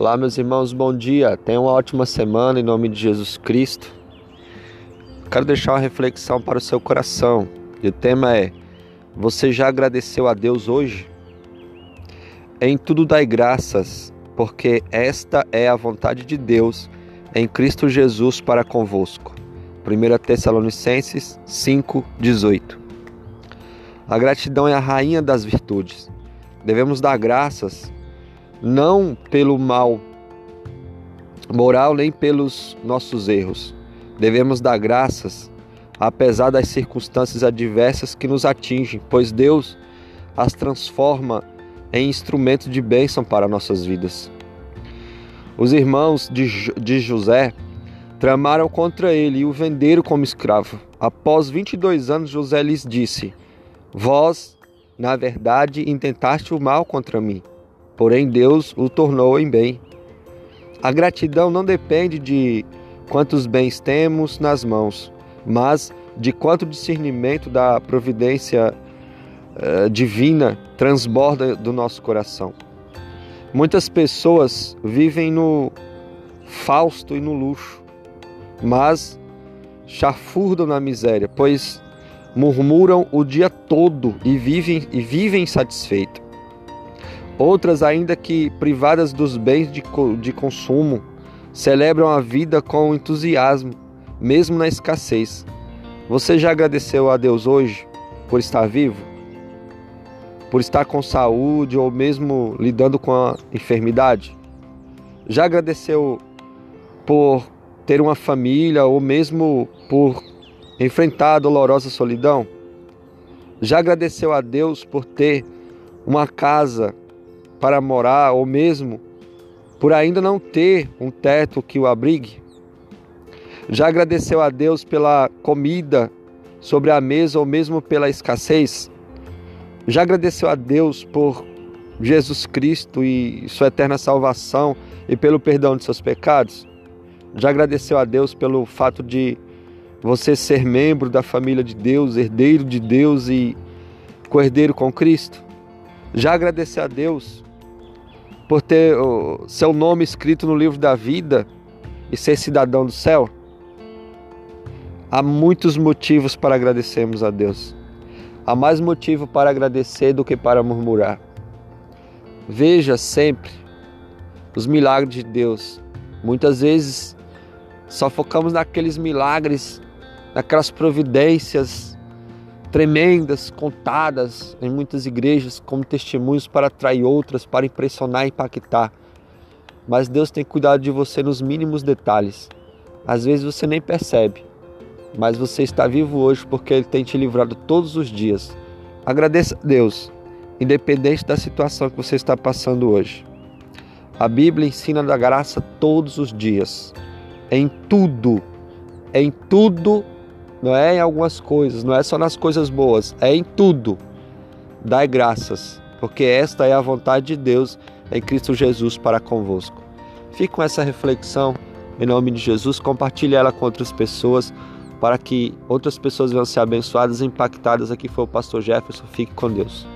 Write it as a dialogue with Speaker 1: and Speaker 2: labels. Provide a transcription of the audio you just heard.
Speaker 1: Olá, meus irmãos, bom dia. Tenham uma ótima semana em nome de Jesus Cristo. Quero deixar uma reflexão para o seu coração. E o tema é: Você já agradeceu a Deus hoje? Em tudo dai graças, porque esta é a vontade de Deus em Cristo Jesus para convosco. 1 Tessalonicenses 5:18. A gratidão é a rainha das virtudes. Devemos dar graças não pelo mal moral nem pelos nossos erros. Devemos dar graças apesar das circunstâncias adversas que nos atingem, pois Deus as transforma em instrumentos de bênção para nossas vidas. Os irmãos de, de José tramaram contra ele e o venderam como escravo. Após 22 anos, José lhes disse: Vós, na verdade, intentaste o mal contra mim porém Deus o tornou em bem. A gratidão não depende de quantos bens temos nas mãos, mas de quanto discernimento da providência uh, divina transborda do nosso coração. Muitas pessoas vivem no fausto e no luxo, mas chafurdam na miséria, pois murmuram o dia todo e vivem e vivem. Outras, ainda que privadas dos bens de, de consumo, celebram a vida com entusiasmo, mesmo na escassez. Você já agradeceu a Deus hoje por estar vivo? Por estar com saúde ou mesmo lidando com a enfermidade? Já agradeceu por ter uma família ou mesmo por enfrentar a dolorosa solidão? Já agradeceu a Deus por ter uma casa para morar ou mesmo por ainda não ter um teto que o abrigue? Já agradeceu a Deus pela comida sobre a mesa ou mesmo pela escassez? Já agradeceu a Deus por Jesus Cristo e sua eterna salvação e pelo perdão de seus pecados? Já agradeceu a Deus pelo fato de você ser membro da família de Deus, herdeiro de Deus e co-herdeiro com Cristo? Já agradeceu a Deus por ter o seu nome escrito no livro da vida e ser cidadão do céu? Há muitos motivos para agradecermos a Deus. Há mais motivo para agradecer do que para murmurar. Veja sempre os milagres de Deus. Muitas vezes só focamos naqueles milagres, naquelas providências tremendas, contadas em muitas igrejas como testemunhos para atrair outras, para impressionar e impactar. Mas Deus tem cuidado de você nos mínimos detalhes. Às vezes você nem percebe, mas você está vivo hoje porque Ele tem te livrado todos os dias. Agradeça a Deus, independente da situação que você está passando hoje. A Bíblia ensina da graça todos os dias, em tudo, em tudo não é em algumas coisas, não é só nas coisas boas, é em tudo. Dai graças, porque esta é a vontade de Deus em Cristo Jesus para convosco. Fique com essa reflexão em nome de Jesus, compartilhe ela com outras pessoas para que outras pessoas venham ser abençoadas e impactadas. Aqui foi o pastor Jefferson. Fique com Deus.